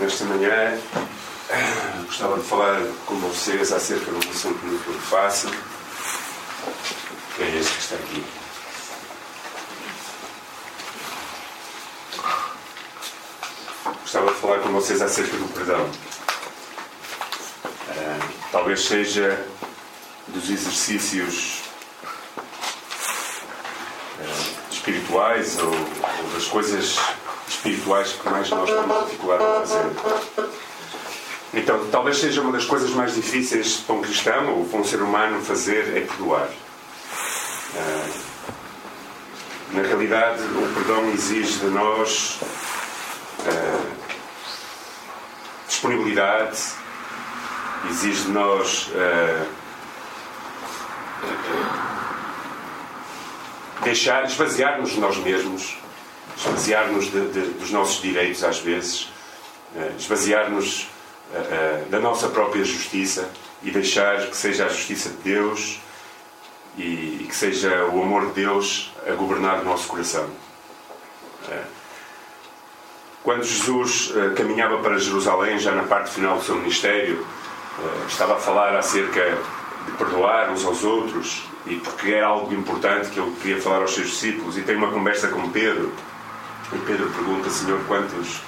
Nesta manhã gostava de falar com vocês acerca de um assunto muito fácil, que é este que está aqui. Gostava de falar com vocês acerca do perdão. Uh, talvez seja dos exercícios uh, espirituais ou, ou das coisas espirituais que mais nós temos dificuldade a fazer. Então, talvez seja uma das coisas mais difíceis para um cristão ou para um ser humano fazer é perdoar. Ah, na realidade, o perdão exige de nós uh, disponibilidade, exige de nós uh, deixar, esvaziar-nos de nós mesmos, esvaziar-nos dos nossos direitos às vezes, uh, esvaziar-nos uh, da nossa própria justiça e deixar que seja a justiça de Deus e, que seja o amor de Deus a governar o nosso coração. Quando Jesus caminhava para Jerusalém, já na parte final do seu ministério, estava a falar acerca de perdoar uns aos outros e porque era algo importante que ele queria falar aos seus discípulos e tem uma conversa com Pedro e Pedro pergunta, Senhor, quantas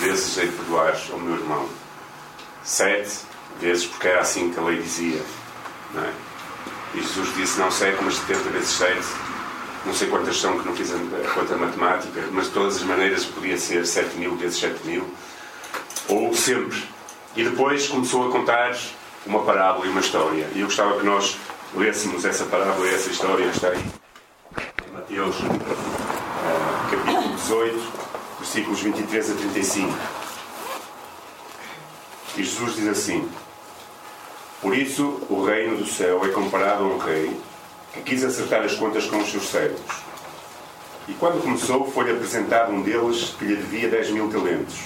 vezes hei de perdoar ao meu irmão? Sete vezes, porque era assim que a lei dizia. Não é? E Jesus disse, não sete, mas setenta vezes sete. Não sei quantas são, que não fiz a conta matemática, mas de todas as maneiras podia ser sete mil vezes sete mil. Ou sempre. E depois começou a contar uma parábola e uma história. E eu gostava que nós lêssemos essa parábola e essa história. Está aí Mateus 18, versículos 23 a 35. E Jesus diz assim: Por isso o reino do céu é comparado a um rei que quis acertar as contas com os seus servos. E quando começou, foi-lhe apresentado um deles que lhe devia 10 mil talentos.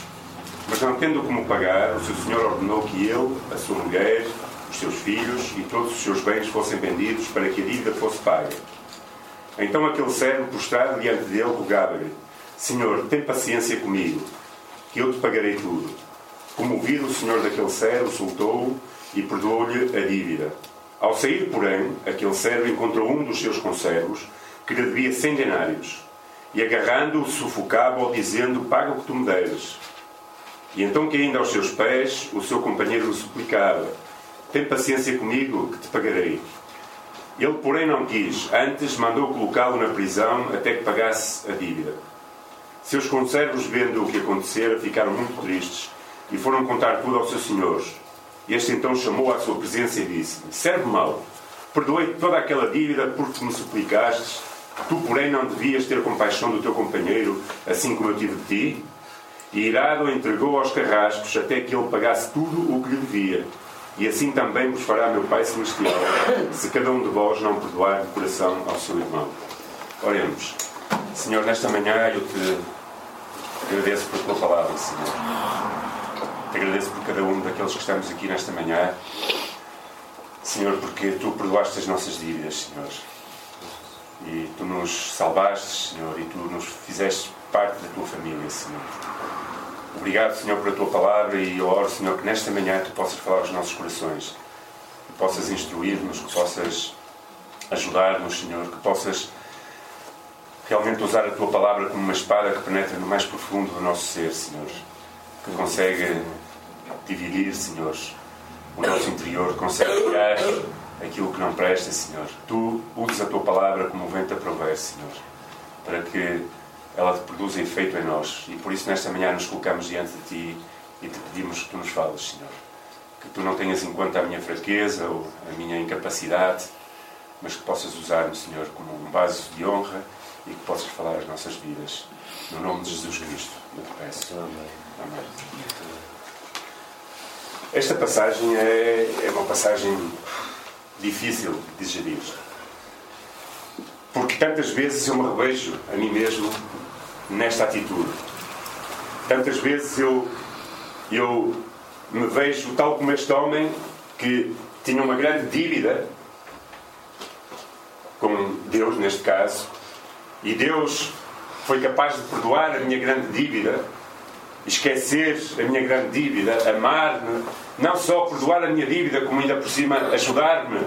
Mas não tendo como pagar, o seu senhor ordenou que ele, a sua mulher, os seus filhos e todos os seus bens fossem vendidos para que a dívida fosse paga. Então aquele servo, prostrado diante dele, rogava-lhe: Senhor, tem paciência comigo, que eu te pagarei tudo. Comovido, o senhor daquele servo soltou-o e perdoou-lhe a dívida. Ao sair, porém, aquele servo encontrou um dos seus conservos que lhe devia cem denários e, agarrando-o, sufocava-o, dizendo: Paga o que tu me deres. E então, caindo aos seus pés, o seu companheiro lhe suplicava: Tem paciência comigo, que te pagarei. Ele, porém, não quis. Antes, mandou colocá-lo na prisão até que pagasse a dívida. Seus conservos, vendo o que acontecera, ficaram muito tristes e foram contar tudo ao seu senhor. Este então chamou à sua presença e disse: Serve mal, perdoei toda aquela dívida porque me suplicastes. Tu, porém, não devias ter compaixão do teu companheiro, assim como eu tive de ti? E irado entregou aos carrascos até que ele pagasse tudo o que lhe devia. E assim também vos fará meu Pai Celestial, se cada um de vós não perdoar de coração ao seu irmão. Oremos. Senhor, nesta manhã eu te agradeço por tua palavra, Senhor. Te agradeço por cada um daqueles que estamos aqui nesta manhã. Senhor, porque tu perdoaste as nossas dívidas, Senhor. E tu nos salvaste, Senhor, e tu nos fizeste parte da tua família, Senhor. Obrigado, Senhor, pela tua palavra e eu oro, Senhor, que nesta manhã tu possas falar aos nossos corações, que possas instruir-nos, que possas ajudar-nos, Senhor, que possas realmente usar a tua palavra como uma espada que penetra no mais profundo do nosso ser, Senhor, que consegue dividir, Senhor, o nosso interior, consegue tirar aquilo que não presta, Senhor. Tu usas a tua palavra como o vento a prover, Senhor, para que ela produz efeito em nós. E por isso, nesta manhã, nos colocamos diante de Ti e te pedimos que Tu nos fales, Senhor. Que Tu não tenhas em conta a minha fraqueza ou a minha incapacidade, mas que possas usar-me, Senhor, como um vaso de honra e que possas falar as nossas vidas. No nome de Jesus Cristo, eu te peço. Amém. Amém. Esta passagem é, é uma passagem difícil de digerir. Porque tantas vezes eu me revejo a mim mesmo nesta atitude. Tantas vezes eu, eu me vejo tal como este homem que tinha uma grande dívida com Deus, neste caso, e Deus foi capaz de perdoar a minha grande dívida esquecer a minha grande dívida, amar-me, não só perdoar a minha dívida, como ainda por cima ajudar-me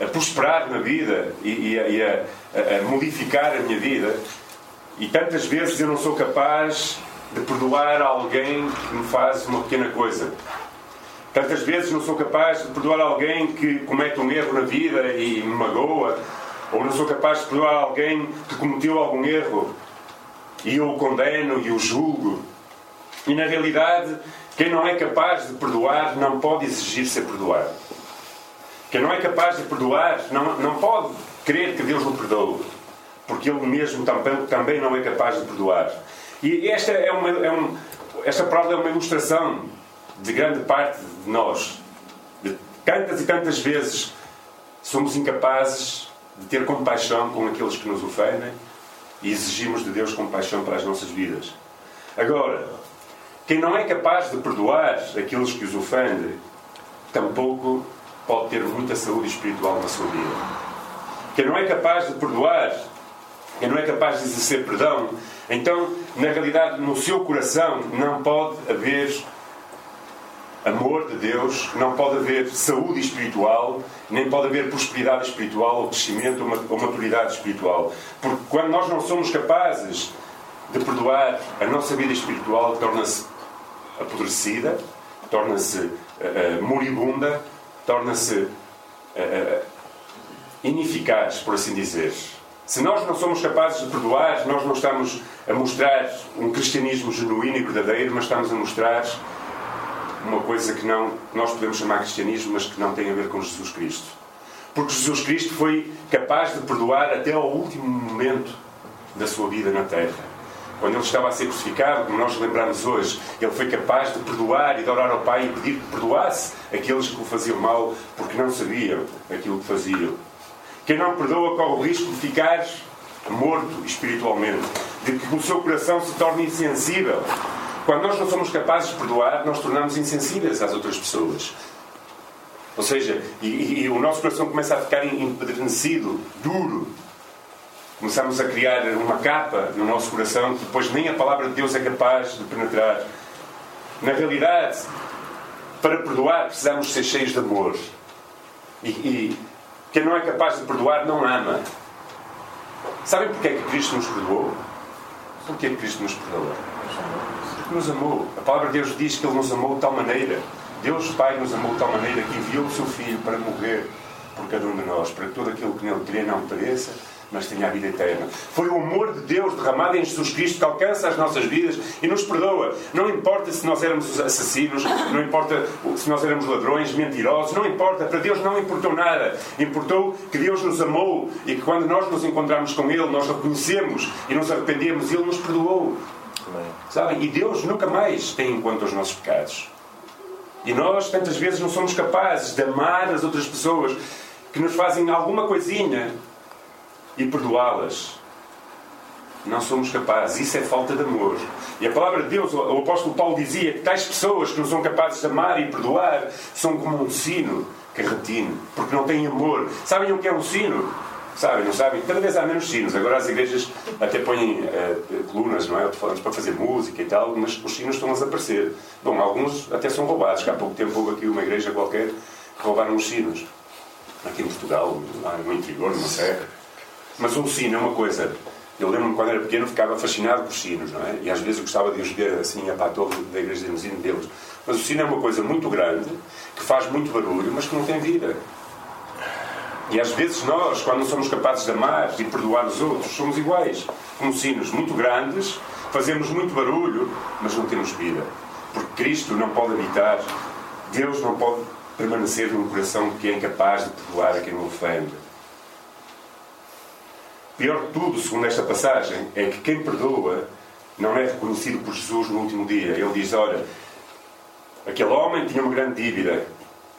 a prosperar na vida e, e, a, e a, a, modificar a minha vida. E tantas vezes eu não sou capaz de perdoar alguém que me faz uma pequena coisa. Tantas vezes não sou capaz de perdoar alguém que comete um erro na vida e me magoa. Ou não sou capaz de perdoar alguém que cometeu algum erro e eu o condeno e o julgo. E na realidade, quem não é capaz de perdoar não pode exigir ser perdoado. Quem não é capaz de perdoar não, não pode crer que Deus o perdoe, porque ele mesmo também, também não é capaz de perdoar. E esta, é uma, é um, esta prova é uma ilustração de grande parte de nós. De tantas e tantas vezes somos incapazes de ter compaixão com aqueles que nos ofendem e exigimos de Deus compaixão para as nossas vidas. Agora, quem não é capaz de perdoar aqueles que os ofendem, tampouco pode ter muita saúde espiritual na sua vida. Quem não é capaz de perdoar, quem não é capaz de exercer perdão, então, na realidade, no seu coração não pode haver amor de Deus, não pode haver saúde espiritual, nem pode haver prosperidade espiritual, ou crescimento, ou maturidade espiritual. Porque quando nós não somos capazes de perdoar, a nossa vida espiritual torna-se apodrecida, torna-se uh, moribunda, torna-se uh, ineficaz, por assim dizer. Se nós não somos capazes de perdoar, nós não estamos a mostrar um cristianismo genuíno e verdadeiro, mas estamos a mostrar uma coisa que não nós podemos chamar cristianismo, mas que não tem a ver com Jesus Cristo. Porque Jesus Cristo foi capaz de perdoar até ao último momento da sua vida na terra. Quando ele estava a ser crucificado, como nós lembramos hoje, ele foi capaz de perdoar e de orar ao Pai e pedir que perdoasse aqueles que o faziam mal porque não sabiam aquilo que faziam. Quem não perdoa corre o risco de ficar morto espiritualmente, de que o seu coração se torne insensível quando nós não somos capazes de perdoar, nós tornamos insensíveis às outras pessoas. Ou seja, e, e, e o nosso coração começa a ficar empedernecido, duro. Começamos a criar uma capa no nosso coração que depois nem a palavra de Deus é capaz de penetrar. Na realidade, para perdoar precisamos ser cheios de amor. E, e quem não é capaz de perdoar não ama. Sabem porque é que Cristo nos perdoou? Porquê é Cristo nos perdoa? Que nos amou. A palavra de Deus diz que Ele nos amou de tal maneira. Deus Pai nos amou de tal maneira que enviou o seu Filho para morrer por cada um de nós, para que todo aquilo que nele crê não pereça, mas tenha a vida eterna. Foi o amor de Deus derramado em Jesus Cristo que alcança as nossas vidas e nos perdoa. Não importa se nós éramos assassinos, não importa se nós éramos ladrões, mentirosos, não importa. Para Deus não importou nada. Importou que Deus nos amou e que quando nós nos encontramos com Ele, nós reconhecemos e nos arrependemos e Ele nos perdoou. Sabem? E Deus nunca mais tem em conta os nossos pecados. E nós, tantas vezes, não somos capazes de amar as outras pessoas que nos fazem alguma coisinha e perdoá-las. Não somos capazes. Isso é falta de amor. E a palavra de Deus, o apóstolo Paulo dizia que tais pessoas que não são capazes de amar e perdoar são como um sino que retine, porque não têm amor. Sabem o que é um sino? Sabem, não sabem? Cada vez há menos sinos. Agora as igrejas até põem uh, colunas, não é? Para fazer música e tal, mas os sinos estão a desaparecer. Bom, alguns até são roubados. Há pouco tempo houve aqui uma igreja qualquer que roubaram os sinos. Aqui em Portugal, no interior, numa serra. Mas um sino é uma coisa. Eu lembro-me quando era pequeno ficava fascinado por sinos, não é? E às vezes eu gostava de os ver assim a torre da igreja de ensino deles. Mas o sino é uma coisa muito grande, que faz muito barulho, mas que não tem vida. E às vezes nós, quando não somos capazes de amar e perdoar os outros, somos iguais. Como sinos muito grandes, fazemos muito barulho, mas não temos vida. Porque Cristo não pode habitar, Deus não pode permanecer num coração que é incapaz de perdoar a quem o ofende. Pior de tudo, segundo esta passagem, é que quem perdoa não é reconhecido por Jesus no último dia. Ele diz: Olha, aquele homem tinha uma grande dívida,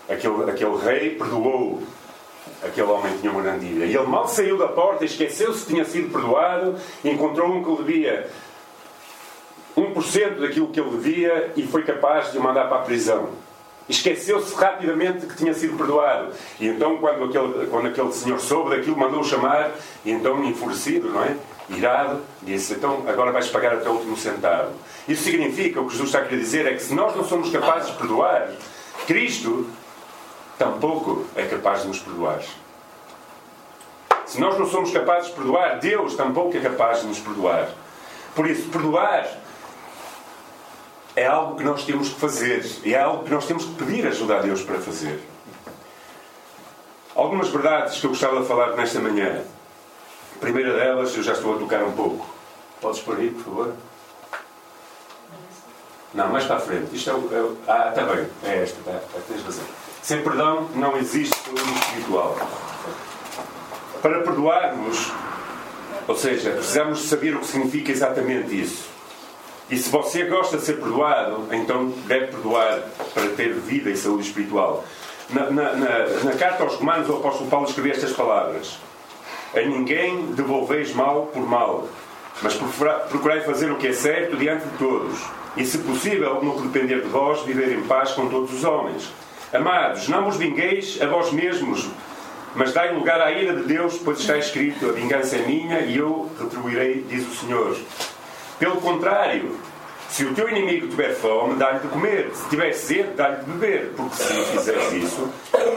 aquele, aquele rei perdoou, aquele homem tinha uma grande dívida. E ele mal saiu da porta, esqueceu-se que tinha sido perdoado, encontrou um que devia 1% daquilo que ele devia e foi capaz de o mandar para a prisão. Esqueceu-se rapidamente que tinha sido perdoado. E então, quando aquele, quando aquele senhor soube daquilo, mandou-o chamar, e então, enfurecido, não é? irado, disse: Então agora vais pagar até o último centavo. Isso significa, o que Jesus está a querer dizer é que se nós não somos capazes de perdoar, Cristo tampouco é capaz de nos perdoar. Se nós não somos capazes de perdoar, Deus tampouco é capaz de nos perdoar. Por isso, perdoar é algo que nós temos que fazer e é algo que nós temos que pedir ajuda a Deus para fazer. Algumas verdades que eu gostava de falar nesta manhã. A primeira delas, eu já estou a tocar um pouco. Podes pôr aí, por favor? Não, mais para a frente. Isto é o. É ah, está bem. É esta, tá, tá, tens razão. Sem perdão não existe saúde espiritual. Para perdoarmos, ou seja, precisamos saber o que significa exatamente isso. E se você gosta de ser perdoado, então deve perdoar para ter vida e saúde espiritual. Na, na, na, na carta aos Romanos, o apóstolo Paulo escreveu estas palavras: A ninguém devolveis mal por mal, mas procurai fazer o que é certo diante de todos. E, se possível, no que depender de vós, viver em paz com todos os homens. Amados, não vos vingueis a vós mesmos, mas dai lugar à ira de Deus, pois está escrito: A vingança é minha e eu retribuirei, diz o Senhor. Pelo contrário, se o teu inimigo tiver fome, dá-lhe de comer. Se tiver sede, dá-lhe de beber. Porque se fizeres isso,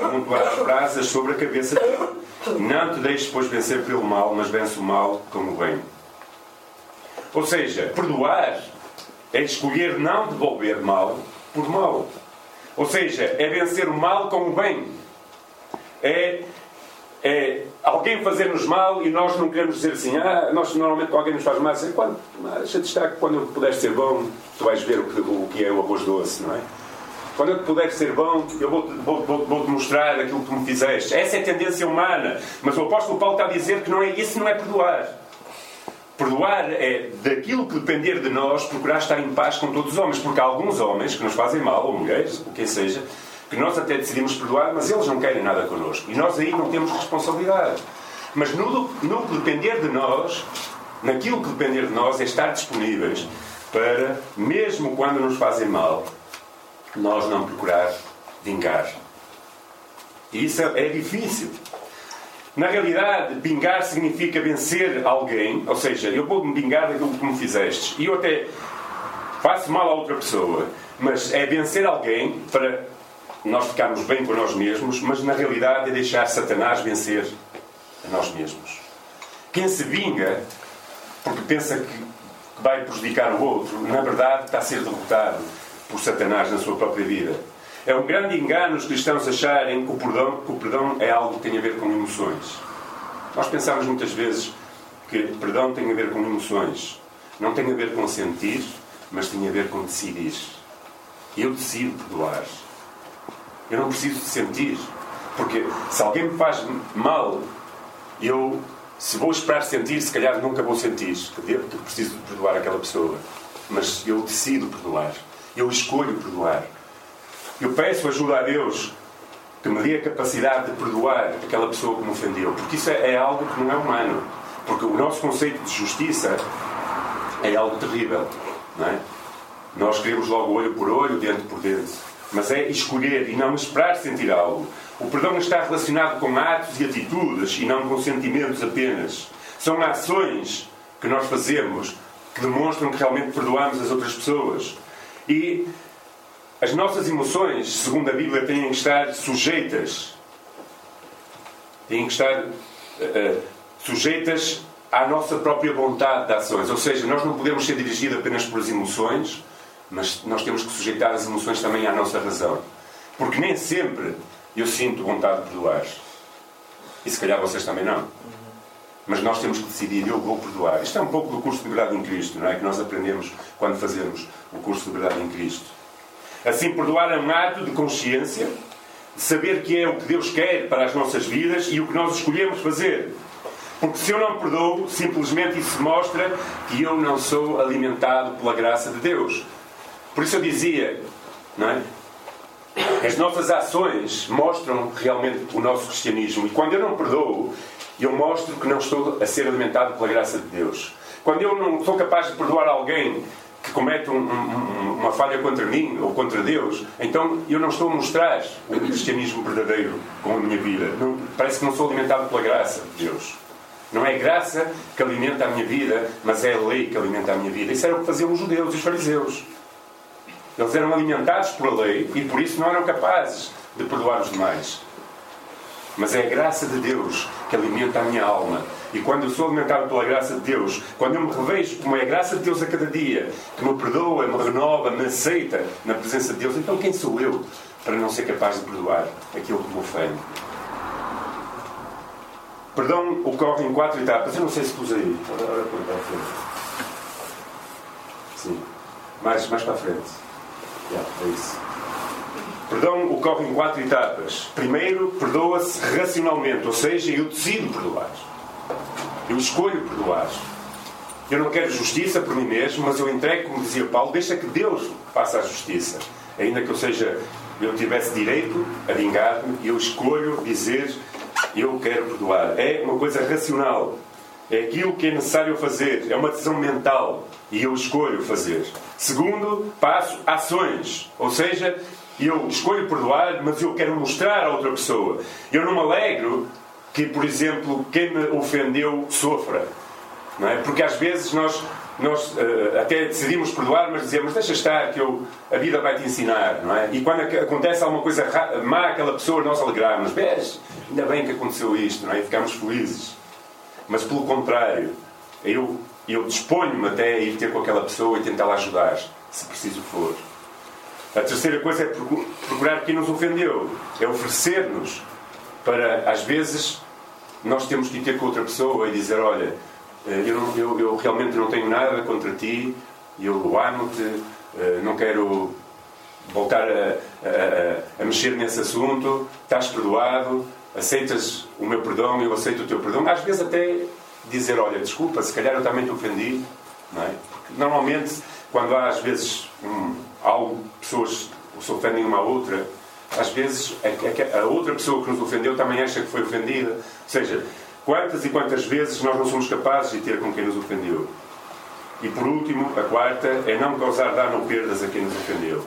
amontoarás brasas sobre a cabeça dele. Não te deixes, pois, vencer pelo mal, mas vence o mal como o bem. Ou seja, perdoar é escolher não devolver mal por mal. Ou seja, é vencer o mal com o bem. É é alguém fazer-nos mal e nós não queremos dizer assim, ah, nós normalmente alguém nos faz mal, assim, quando, deixa te estar que quando eu puder ser bom, tu vais ver o que, o que é o arroz doce, não é? Quando eu puder ser bom, eu vou-te vou, vou, vou mostrar aquilo que tu me fizeste. Essa é a tendência humana. Mas o apóstolo Paulo está a dizer que não é, isso não é perdoar. Perdoar é, daquilo que depender de nós, procurar estar em paz com todos os homens. Porque há alguns homens que nos fazem mal, ou mulheres, o que seja, que nós até decidimos perdoar, mas eles não querem nada connosco. E nós aí não temos responsabilidade. Mas no, no que depender de nós, naquilo que depender de nós, é estar disponíveis para, mesmo quando nos fazem mal, nós não procurar vingar. E isso é, é difícil. Na realidade, vingar significa vencer alguém, ou seja, eu vou me vingar daquilo que me fizeste. E eu até faço mal a outra pessoa, mas é vencer alguém para nós ficarmos bem com nós mesmos, mas na realidade é deixar Satanás vencer a nós mesmos. Quem se vinga porque pensa que vai prejudicar o outro, na verdade está a ser derrotado por Satanás na sua própria vida. É um grande engano os cristãos acharem que o perdão, que o perdão é algo que tem a ver com emoções. Nós pensamos muitas vezes que perdão tem a ver com emoções. Não tem a ver com sentir, mas tem a ver com decidir. Eu decido perdoar. Eu não preciso de sentir. Porque se alguém me faz mal, eu, se vou esperar sentir, se calhar nunca vou sentir que preciso de perdoar aquela pessoa. Mas eu decido perdoar. Eu escolho perdoar. Eu peço ajuda a Deus que me dê a capacidade de perdoar aquela pessoa que me ofendeu. Porque isso é, é algo que não é humano. Porque o nosso conceito de justiça é algo terrível. Não é? Nós queremos logo olho por olho, dente por dente mas é escolher e não esperar sentir algo. O perdão está relacionado com atos e atitudes e não com sentimentos apenas. São ações que nós fazemos que demonstram que realmente perdoamos as outras pessoas. E as nossas emoções, segundo a Bíblia, têm que estar sujeitas. Têm que estar uh, sujeitas à nossa própria vontade de ações. Ou seja, nós não podemos ser dirigidos apenas por as emoções, mas nós temos que sujeitar as emoções também à nossa razão. Porque nem sempre eu sinto vontade de perdoar. E se calhar vocês também não. Mas nós temos que decidir, eu vou perdoar. Isto é um pouco do curso de Verdade em Cristo, não é? Que nós aprendemos quando fazemos o curso de Verdade em Cristo. Assim, perdoar é um ato de consciência, de saber que é o que Deus quer para as nossas vidas e o que nós escolhemos fazer. Porque se eu não perdoo, simplesmente isso mostra que eu não sou alimentado pela graça de Deus. Por isso eu dizia, não é? As nossas ações mostram realmente o nosso cristianismo. E quando eu não perdoo, eu mostro que não estou a ser alimentado pela graça de Deus. Quando eu não sou capaz de perdoar alguém que comete um, um, uma falha contra mim ou contra Deus, então eu não estou a mostrar o cristianismo verdadeiro com a minha vida. Não, parece que não sou alimentado pela graça de Deus. Não é graça que alimenta a minha vida, mas é a lei que alimenta a minha vida. Isso era o que faziam os judeus e os fariseus. Eles eram alimentados por a lei e por isso não eram capazes de perdoar os demais. Mas é a graça de Deus que alimenta a minha alma. E quando eu sou alimentado pela graça de Deus, quando eu me revejo como é a graça de Deus a cada dia, que me perdoa, me renova, me aceita na presença de Deus, então quem sou eu para não ser capaz de perdoar aquilo que me ofende? Perdão ocorre em quatro etapas. Eu não sei se pus aí. Para frente. Sim. Mais, mais para a frente. Yeah, é isso. Perdão ocorre em quatro etapas. Primeiro, perdoa-se racionalmente, ou seja, eu decido perdoar. Eu escolho perdoar. Eu não quero justiça por mim mesmo, mas eu entrego, como dizia Paulo, deixa que Deus faça a justiça. Ainda que eu seja, eu tivesse direito a vingar-me, eu escolho dizer eu quero perdoar. É uma coisa racional. É aquilo que é necessário fazer. É uma decisão mental. E eu escolho fazer. Segundo passo, ações. Ou seja, eu escolho perdoar, mas eu quero mostrar a outra pessoa. Eu não me alegro que, por exemplo, quem me ofendeu sofra. Não é? Porque às vezes nós, nós uh, até decidimos perdoar, mas dizemos deixa estar que eu, a vida vai te ensinar. Não é? E quando acontece alguma coisa má àquela pessoa, nós alegramos. Vês, ainda bem que aconteceu isto, não é? e ficamos felizes. Mas pelo contrário, eu, eu disponho-me até a ir ter com aquela pessoa e tentá-la ajudar, se preciso for. A terceira coisa é procurar quem nos ofendeu, é oferecer-nos para, às vezes, nós temos que ir ter com outra pessoa e dizer: Olha, eh, eu, eu, eu realmente não tenho nada contra ti, eu amo-te, eh, não quero voltar a, a, a, mexer nesse assunto, estás perdoado, aceitas o meu perdão, eu aceito o teu perdão. Às vezes, até dizer: Olha, desculpa, se calhar eu também te ofendi, não é? Porque normalmente, quando há às vezes um, algo, pessoas se ofendem uma à outra, às vezes a, a outra pessoa que nos ofendeu também acha que foi ofendida. Ou seja, quantas e quantas vezes nós não somos capazes de ter com quem nos ofendeu? E por último, a quarta é não causar dano ou perdas a quem nos ofendeu.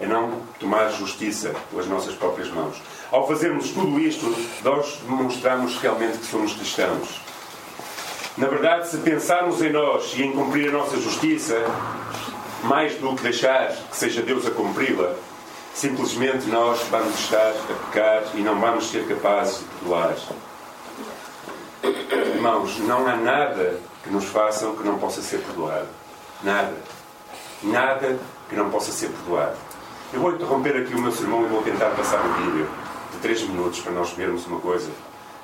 É não tomar justiça pelas nossas próprias mãos. Ao fazermos tudo isto, nós demonstramos realmente que somos cristãos. Na verdade, se pensarmos em nós e em cumprir a nossa justiça, mais do que deixar que seja Deus a cumpri-la, simplesmente nós vamos estar a pecar e não vamos ser capazes de perdoar. Irmãos, não há nada que nos façam que não possa ser perdoado. Nada. Nada que não possa ser perdoado. Eu vou interromper aqui o meu sermão e vou tentar passar um vídeo de 3 minutos para nós vermos uma coisa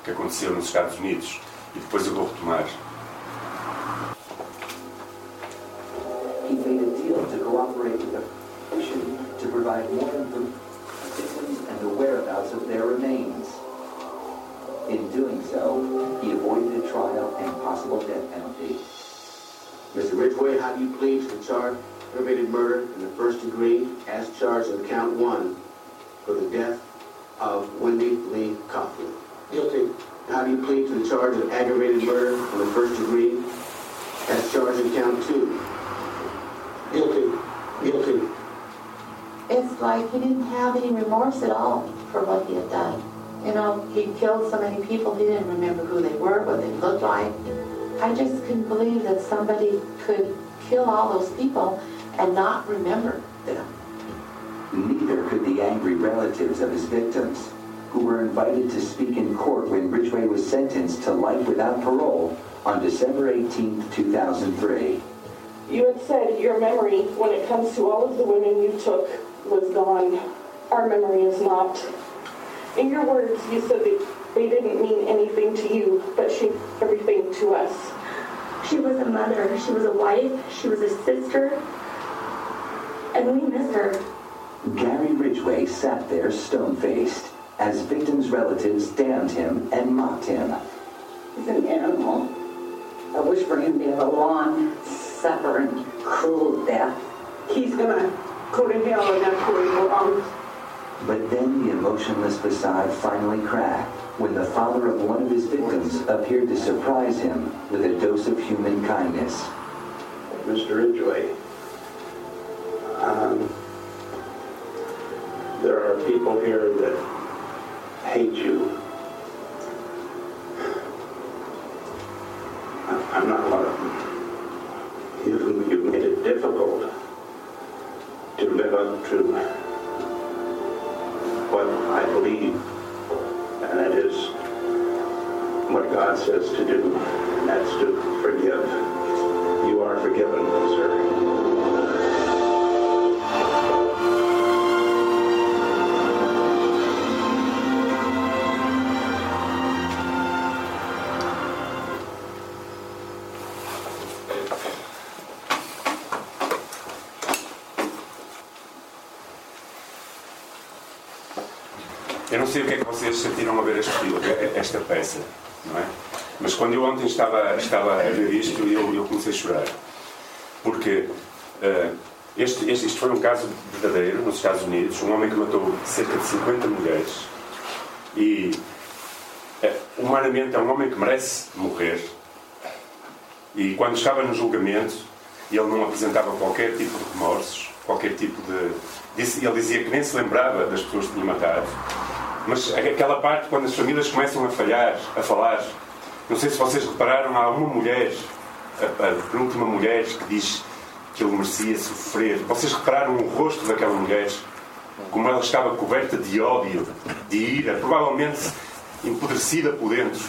que aconteceu nos Estados Unidos e depois eu vou retomar. Provide more information and the whereabouts of their remains. In doing so, he avoided a trial and possible death penalty. Mr. Ridgway, how do you plead to the charge of aggravated murder in the first degree as charged in count one for the death of Wendy Lee Coughlin? Guilty. How do you plead to the charge of aggravated murder in the first degree as charged in count two? Guilty. Guilty it's like he didn't have any remorse at all for what he had done. You know, he killed so many people, he didn't remember who they were, what they looked like. I just couldn't believe that somebody could kill all those people and not remember them. Neither could the angry relatives of his victims, who were invited to speak in court when Ridgway was sentenced to life without parole on December 18, 2003. You had said your memory, when it comes to all of the women you took, was gone. Our memory is not. In your words, you said that they didn't mean anything to you, but she everything to us. She was a mother, she was a wife, she was a sister, and we miss her. Gary Ridgway sat there stone-faced as victims' relatives damned him and mocked him. He's an animal. I wish for him to have a long, suffering, cruel death. He's gonna but then the emotionless facade finally cracked when the father of one of his victims appeared to surprise him with a dose of human kindness. Mr. Ridgway, um, there are people here that hate you. Eu não sei o que é que vocês sentiram a ver este filme, esta peça, não é? Mas quando eu ontem estava, estava a ver isto, eu, eu comecei a chorar. Porque uh, este, este, isto foi um caso verdadeiro nos Estados Unidos, um homem que matou cerca de 50 mulheres e uh, humanamente é um homem que merece morrer. E quando estava no julgamento, ele não apresentava qualquer tipo de remorsos, qualquer tipo de. Ele dizia que nem se lembrava das pessoas que tinha matado. Mas aquela parte, quando as famílias começam a falhar, a falar, não sei se vocês repararam, há uma mulher, a, a penúltima mulher, que diz que ele merecia sofrer. Vocês repararam o rosto daquela mulher? Como ela estava coberta de ódio, de ira, provavelmente empodrecida por dentro,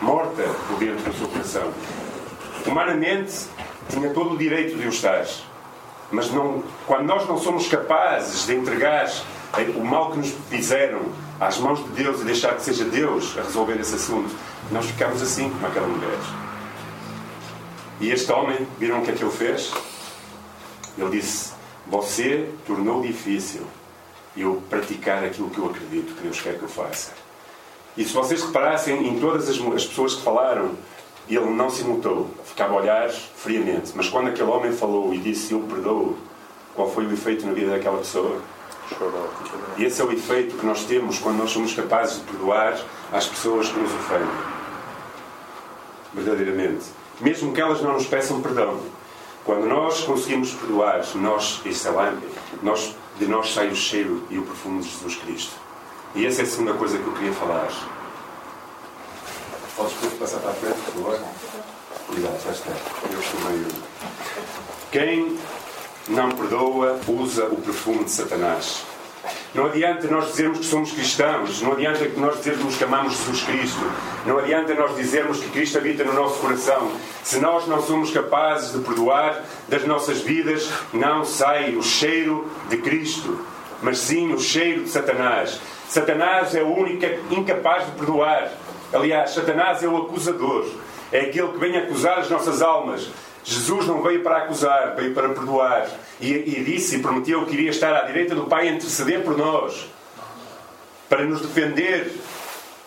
morta por dentro do seu coração. Humanamente, tinha todo o direito de o estar. Mas não, quando nós não somos capazes de entregar o mal que nos fizeram às mãos de Deus e deixar que seja Deus a resolver esse assunto, nós ficamos assim como aquela mulher. E este homem, viram o que é que ele fez? Ele disse: Você tornou difícil eu praticar aquilo que eu acredito que Deus quer que eu faça. E se vocês reparassem em todas as, as pessoas que falaram, ele não se mutou, ficava a olhar friamente. Mas quando aquele homem falou e disse: Eu perdoo, qual foi o efeito na vida daquela pessoa? E esse é o efeito que nós temos quando nós somos capazes de perdoar às pessoas que nos ofendem. Verdadeiramente. Mesmo que elas não nos peçam perdão. Quando nós conseguimos perdoar, nós, isso é nós, de nós sai o cheiro e o perfume de Jesus Cristo. E essa é a segunda coisa que eu queria falar. Podes passar para a frente, por favor? Obrigado, já está. Eu estou meio. Quem não perdoa usa o perfume de Satanás. Não adianta nós dizermos que somos cristãos, não adianta nós dizermos que amamos Jesus Cristo, não adianta nós dizermos que Cristo habita no nosso coração. Se nós não somos capazes de perdoar das nossas vidas, não sai o cheiro de Cristo, mas sim o cheiro de Satanás. Satanás é o único incapaz de perdoar. Aliás, Satanás é o acusador, é aquele que vem acusar as nossas almas. Jesus não veio para acusar, veio para perdoar. E, e, disse e prometeu que iria estar à direita do Pai a interceder por nós, para nos defender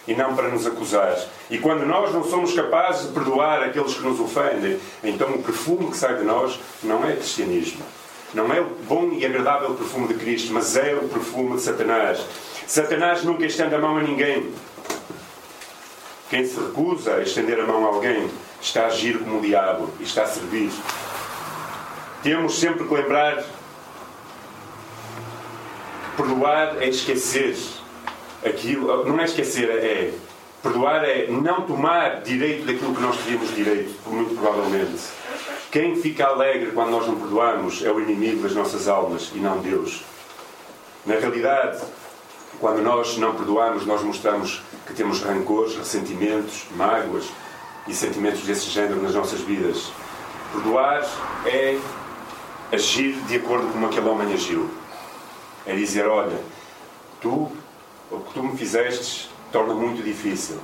e não para nos acusar. E quando nós não somos capazes de perdoar aqueles que nos ofendem, então o perfume que sai de nós não é cristianismo. Não é o bom e agradável perfume de Cristo, mas é o perfume de Satanás. Satanás nunca estende a mão a ninguém. Quem se recusa a estender a mão a alguém está a agir como o diabo e está a servir. Temos sempre que lembrar perdoar é esquecer aquilo, não é esquecer, é perdoar é não tomar direito daquilo que nós teríamos direito, muito provavelmente. Quem fica alegre quando nós não perdoamos é o inimigo das nossas almas e não Deus. Na realidade, quando nós não perdoamos, nós mostramos que temos rancores, ressentimentos, mágoas, e sentimentos desse género nas nossas vidas. Perdoar é agir de acordo com como aquele homem agiu. É dizer: Olha, tu, o que tu me fizeste, torna muito difícil.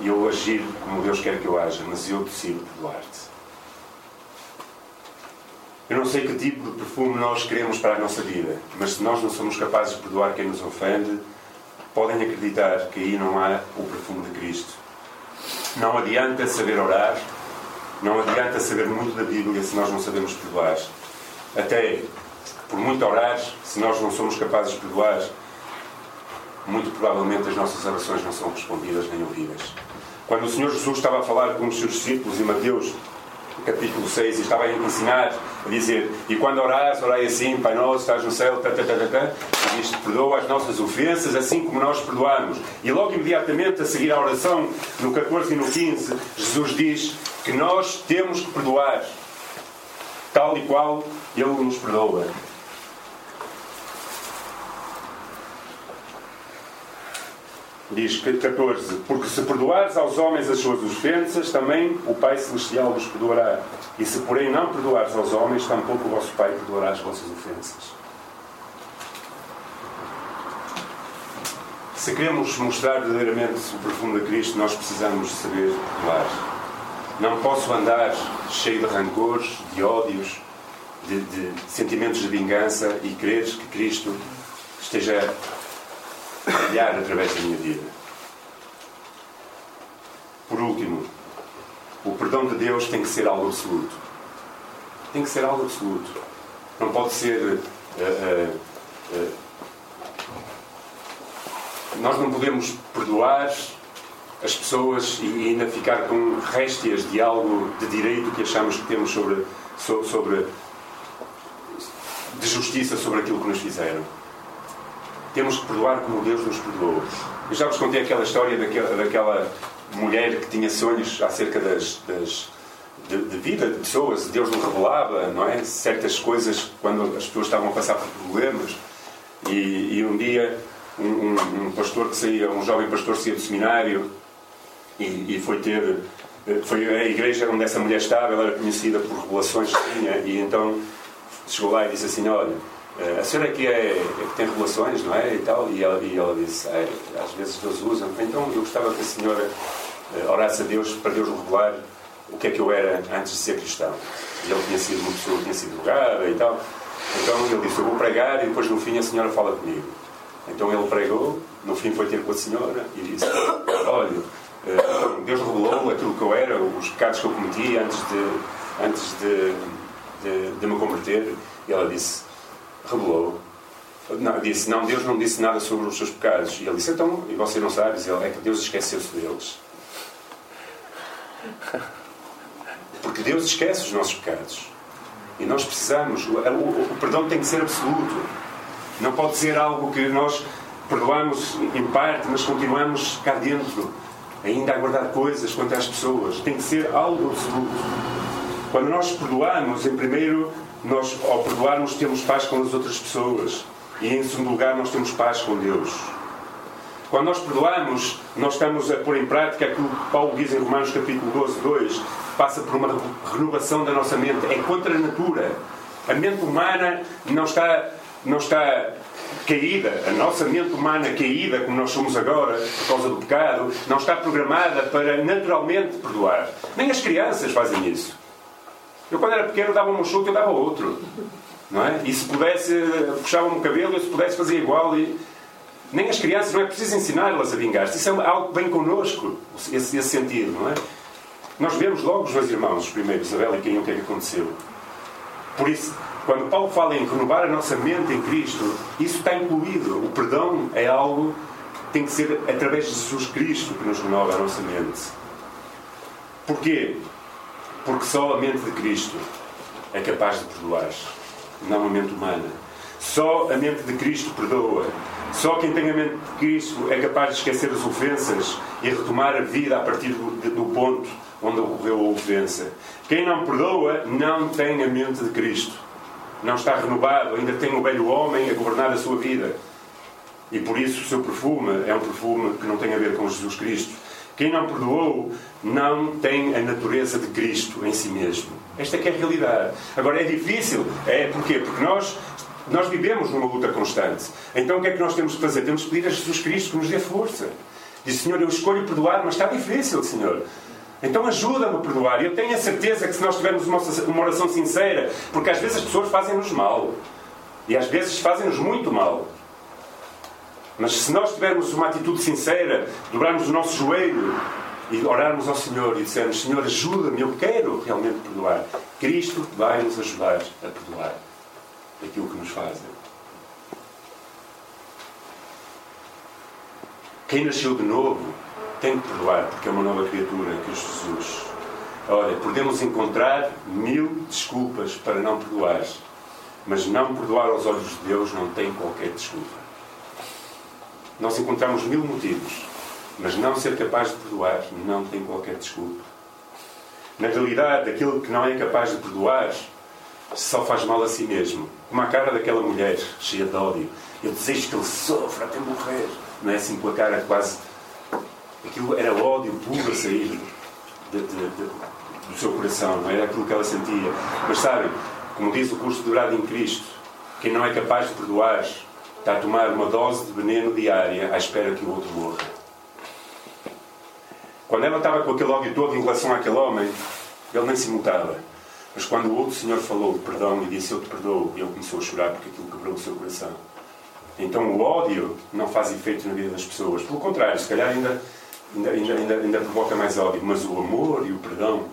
E eu agir como Deus quer que eu haja, mas eu decido perdoar-te. Eu não sei que tipo de perfume nós queremos para a nossa vida, mas se nós não somos capazes de perdoar quem nos ofende, podem acreditar que aí não há o perfume de Cristo. Não adianta saber orar, não adianta saber muito da Bíblia se nós não sabemos perdoar. Até por muito orar, se nós não somos capazes de perdoar, muito provavelmente as nossas orações não são respondidas nem ouvidas. Quando o Senhor Jesus estava a falar com os seus discípulos em Mateus capítulo 6 e estava a ensinar, a dizer, e quando orares, orai assim, Pai Nosso, estás no céu, tá, tá, tá, tá, tá, perdoa as nossas ofensas, assim como nós perdoamos. E logo imediatamente a seguir a oração, no 14 e no 15, Jesus diz que nós temos que perdoar, tal e qual Ele nos perdoa. Diz 14: Porque se perdoares aos homens as suas ofensas, também o Pai Celestial vos perdoará. E se, porém, não perdoares aos homens, tampouco o vosso Pai perdoará as vossas ofensas. Se queremos mostrar verdadeiramente o perfume de Cristo, nós precisamos saber perdoar. Não posso andar cheio de rancores, de ódios, de, de sentimentos de vingança e querer que Cristo esteja a brilhar através da minha vida. Por último, o perdão de Deus tem que ser algo absoluto. Tem que ser algo absoluto. Não pode ser. Uh, uh, uh, nós não podemos perdoar as pessoas e ainda ficar com réstias de algo de direito que achamos que temos sobre, sobre de justiça sobre aquilo que nos fizeram. Temos que perdoar como Deus nos perdoou. Eu já vos contei aquela história daquela, daquela mulher que tinha sonhos acerca das, das de, de, vida de pessoas. Deus nos revelava, não é? Certas coisas quando as pessoas estavam a passar por problemas. E, e um dia, um, um, um, pastor que saía, um jovem pastor saía do seminário e, e foi ter. Foi a igreja onde essa mulher estava, ela era conhecida por revelações que tinha, e então chegou lá e disse assim: Olha, a senhora aqui é, é que tem revelações, não é? E, tal, e, ela, e ela disse: é, Às vezes Deus usa. Então eu gostava que a senhora eh, orasse a Deus para Deus revelar o que é que eu era antes de ser cristão. E ele tinha sido uma pessoa, tinha sido drogada e tal. Então ele disse: Eu vou pregar e depois no fim a senhora fala comigo. Então ele pregou, no fim foi ter com a senhora e disse: Olha, eh, Deus revelou aquilo que eu era, os pecados que eu cometi antes de, antes de de, de me converter. E ela disse, revelou. Não, disse, não, Deus não disse nada sobre os seus pecados. E ele disse, então, e você não sabe? Ele, é que Deus esqueceu-se deles. Porque Deus esquece os nossos pecados. E nós precisamos, o, o, o perdão tem que ser absoluto. Não pode ser algo que nós perdoamos em parte, mas continuamos cá dentro, ainda a guardar coisas quanto às pessoas. Tem que ser algo absoluto. Quando nós perdoamos, em primeiro, nós, ao perdoarmos, temos paz com as outras pessoas. E em segundo lugar, nós temos paz com Deus. Quando nós perdoamos, nós estamos a pôr em prática aquilo que Paulo diz em Romanos capítulo 12, 2, passa por uma renovação da nossa mente. É contra a natura. A mente humana não está, não está caída, a nossa mente humana caída, como nós somos agora, por causa do pecado, não está programada para naturalmente perdoar. Nem as crianças fazem isso. Eu, quando era pequeno, dava um chute, eu dava outro. Não é? E se pudesse, puxava-me o cabelo, eu se pudesse fazer igual. E... Nem as crianças, não é preciso ensiná-las a vingar-se. Isso é algo que vem connosco, esse, esse sentido, não é? Nós vemos logo os dois irmãos, os primeiros, Isabel e quem o que é que aconteceu. Por isso, quando Paulo fala em renovar a nossa mente em Cristo, isso está incluído. O perdão é algo que tem que ser através de Jesus Cristo que nos renova a nossa mente. Porquê? Porque só a mente de Cristo é capaz de perdoar, não a mente humana. Só a mente de Cristo perdoa. Só quem tem a mente de Cristo é capaz de esquecer as ofensas e retomar a vida a partir do, do ponto onde ocorreu a ofensa. Quem não perdoa não tem a mente de Cristo. Não está renovado, ainda tem o velho homem a governar a sua vida. E por isso o seu perfume é um perfume que não tem a ver com Jesus Cristo. Quem não perdoou não tem a natureza de Cristo em si mesmo. Esta é é a realidade. Agora é difícil. É porquê? Porque nós nós vivemos numa luta constante. Então o que é que nós temos que fazer? Temos que pedir a Jesus Cristo que nos dê força. Diz, Senhor, eu escolho perdoar, mas está difícil, Senhor. Então ajuda-me a perdoar. Eu tenho a certeza que se nós tivermos uma oração sincera, porque às vezes as pessoas fazem-nos mal. E às vezes fazem-nos muito mal. Mas se nós tivermos uma atitude sincera, dobrarmos o nosso joelho e orarmos ao Senhor e dissermos: Senhor, ajuda-me, eu quero realmente perdoar, Cristo vai nos ajudar a perdoar aquilo que nos fazem. Quem nasceu de novo tem que perdoar, porque é uma nova criatura em Cristo Jesus. Olha, podemos encontrar mil desculpas para não perdoar, mas não perdoar aos olhos de Deus não tem qualquer desculpa. Nós encontramos mil motivos, mas não ser capaz de perdoar não tem qualquer desculpa. Na realidade, aquele que não é capaz de perdoar só faz mal a si mesmo. Como a cara daquela mulher cheia de ódio. Eu desejo que ele sofra até morrer. Não é assim com a cara quase Aquilo era ódio puro a sair de, de, de, do seu coração, não era aquilo que ela sentia. Mas sabem, como diz o curso de em Cristo, quem não é capaz de perdoar está a tomar uma dose de veneno diária à espera que o outro morra. Quando ela estava com aquele ódio todo em relação àquele homem, ele nem se mutava. Mas quando o outro senhor falou de perdão e disse eu te perdoo, ele começou a chorar porque aquilo quebrou o seu coração. Então o ódio não faz efeito na vida das pessoas. Pelo contrário, se calhar ainda, ainda, ainda, ainda, ainda provoca mais ódio. Mas o amor e o perdão,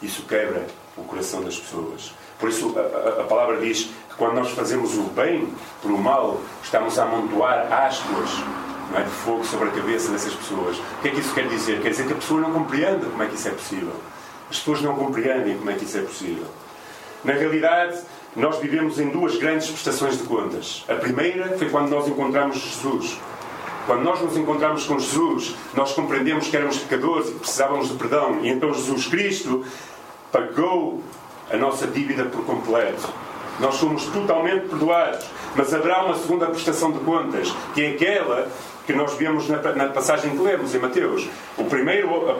isso quebra o coração das pessoas. Por isso a, a, palavra diz que quando nós fazemos o bem por o mal, estamos a amontoar ascuas é, de fogo sobre a cabeça dessas pessoas. O que é que isso quer dizer? Quer dizer que a pessoa não compreende como é que isso é possível. As pessoas não compreendem como é que isso é possível. Na realidade, nós vivemos em duas grandes prestações de contas. A primeira foi quando nós encontramos Jesus. Quando nós nos encontramos com Jesus, nós compreendemos que éramos pecadores e precisávamos de perdão. E então Jesus Cristo pagou a nossa dívida por completo. Nós somos totalmente perdoados. Mas haverá uma segunda prestação de contas, que é aquela que nós vemos na, na passagem que lemos em Mateus. O primeiro,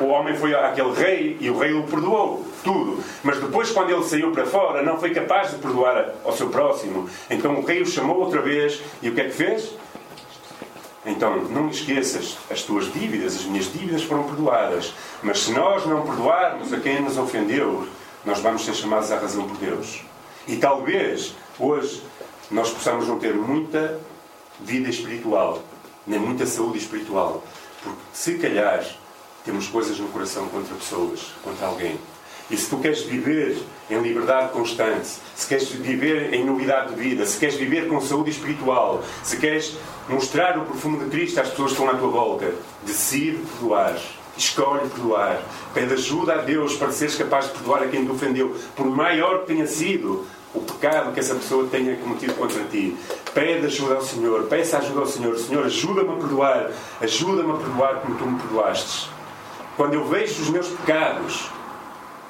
o homem foi àquele rei e o rei o perdoou tudo. Mas depois, quando ele saiu para fora, não foi capaz de perdoar ao seu próximo. Então o rei o chamou outra vez e o que é que fez? Então, não esqueças, as tuas dívidas, as minhas dívidas foram perdoadas. Mas se nós não perdoarmos a quem nos ofendeu, nós vamos ser chamados à razão por Deus. E talvez hoje nós possamos não ter muita vida espiritual, nem muita saúde espiritual. Porque se calhar temos coisas no coração contra pessoas, contra alguém. E se tu queres viver em liberdade constante, se queres viver em novidade de vida, se queres viver com saúde espiritual, se queres mostrar o perfume de Cristo às pessoas que estão à tua volta, decide perdoar. Escolhe perdoar. Pede ajuda a Deus para seres capaz de perdoar a quem te ofendeu, por maior que tenha sido o pecado que essa pessoa tenha cometido contra ti. Pede ajuda ao Senhor, peça ajuda ao Senhor. Senhor, ajuda-me a perdoar, ajuda-me a perdoar como tu me perdoastes. Quando eu vejo os meus pecados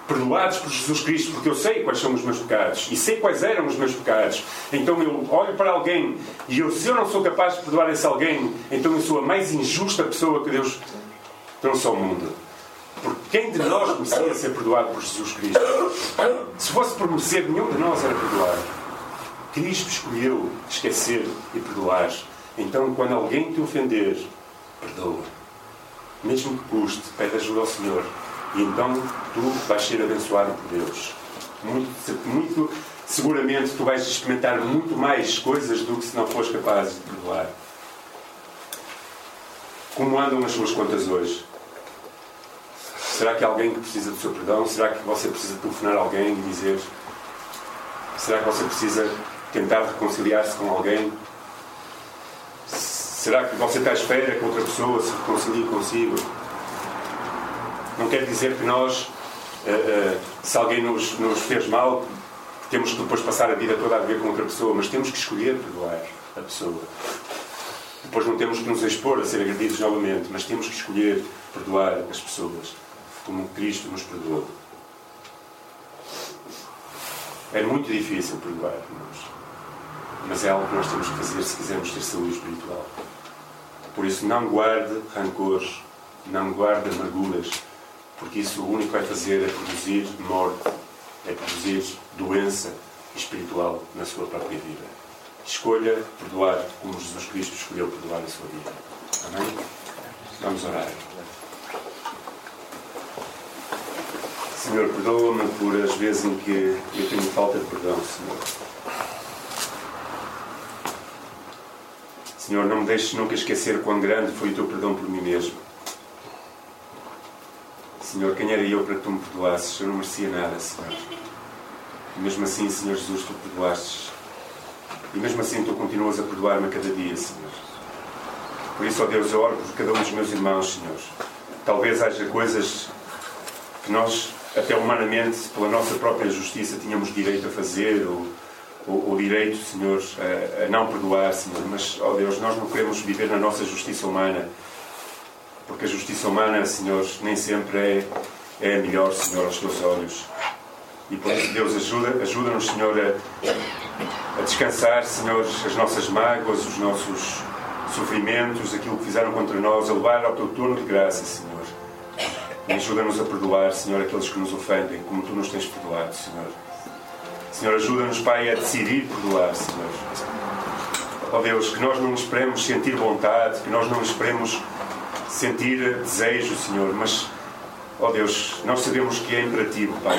perdoados por Jesus Cristo, porque eu sei quais são os meus pecados e sei quais eram os meus pecados. Então eu olho para alguém e eu, se eu não sou capaz de perdoar esse alguém, então eu sou a mais injusta pessoa que Deus trouxe ao mundo. Porque quem de nós merecia ser perdoado por Jesus Cristo? Se fosse por merecer, nenhum de nós era perdoado. Cristo escolheu esquecer e perdoar. Então, quando alguém te ofender, perdoa. Mesmo que custe, pede ajuda ao Senhor e então tu vais ser abençoado por Deus. Muito, muito seguramente tu vais experimentar muito mais coisas do que se não fores capaz de perdoar. Como andam as suas contas hoje? Será que há alguém que precisa do seu perdão? Será que você precisa telefonar alguém e dizer? Será que você precisa tentar reconciliar-se com alguém? Será que você está à espera que outra pessoa se reconcilie consigo? Não quer dizer que nós, eh, eh, se alguém nos, nos fez mal, temos que depois passar a vida toda a viver com outra pessoa, mas temos que escolher perdoar a pessoa. Depois não temos que nos expor a ser agredidos novamente, mas temos que escolher perdoar as pessoas, como Cristo nos perdoou. É muito difícil perdoar, irmãos. Mas é algo que nós temos que fazer se quisermos ter saúde espiritual. Por isso, não guarde rancores, não guarde amarguras, porque isso o único que vai fazer é produzir morte, é produzir doença espiritual na sua própria vida. Escolha perdoar como Jesus Cristo escolheu perdoar a sua vida. Amém? Vamos orar. Senhor, perdoa-me por as vezes em que eu tenho falta de perdão, Senhor. Senhor, não me deixes nunca esquecer quão grande foi o teu perdão por mim mesmo. Senhor, quem era eu para que tu me perdoasses? Eu não merecia nada, Senhor. E mesmo assim, Senhor Jesus, tu perdoastes. E mesmo assim, tu continuas a perdoar-me a cada dia, Senhor. Por isso, ó Deus, eu oro por cada um dos meus irmãos, Senhor. Talvez haja coisas que nós, até humanamente, pela nossa própria justiça, tínhamos direito a fazer ou, ou direito, Senhor, a, a não perdoar, Senhor. Mas, ó Deus, nós não queremos viver na nossa justiça humana porque a justiça humana, Senhor, nem sempre é, é a melhor, Senhor, aos teus olhos. E por isso, Deus, ajuda, ajuda-nos, Senhor, a, a, descansar, Senhor, as nossas mágoas, os nossos sofrimentos, aquilo que fizeram contra nós, a levar ao teu trono de graça, Senhor. E ajuda-nos a perdoar, Senhor, aqueles que nos ofendem, como tu nos tens perdoado, Senhor. Senhor, ajuda-nos, Pai, a decidir perdoar, Senhor. Ó oh Deus, que nós não esperemos sentir vontade, que nós não esperemos sentir desejo, Senhor, mas, ó oh Deus, nós sabemos que é imperativo, Pai,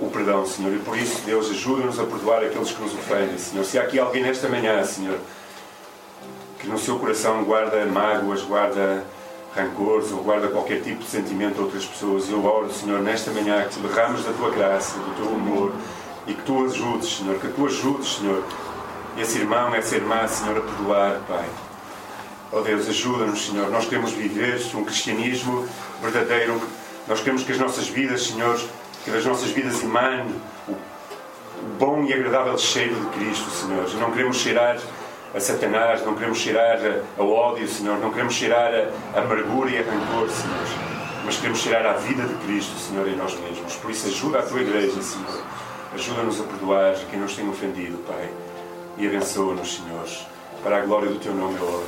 o perdão, Senhor, e por isso, Deus, ajuda-nos a perdoar aqueles que nos ofendem, Senhor. Se há aqui alguém nesta manhã, Senhor, que no seu coração guarda mágoas, guarda rancores ou guarda qualquer tipo de sentimento a outras pessoas, eu oro, Senhor, nesta manhã que te derrames da tua graça, do teu amor e que tu ajudes, Senhor, que tu ajudes, Senhor, esse irmão, essa irmã, Senhor, a perdoar, Pai. Oh Deus, ajuda-nos, Senhor. Nós queremos viver um cristianismo verdadeiro. Nós queremos que as nossas vidas, Senhor, que das nossas vidas emane o bom e agradável cheiro de Cristo, Senhor. Não queremos cheirar a Satanás, não queremos cheirar a, ódio, Senhor, não queremos cheirar a, amargura e a rancor, Senhor, mas queremos cheirar a vida de Cristo, Senhor, em nós mesmos. Por isso, ajuda a tua igreja, Senhor. Ajuda-nos a perdoar quem nos tem ofendido, Pai. E abençoa-nos, Senhor. Para a glória do teu nome, eu oro.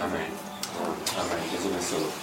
Amém. Amém. Deus abençoe.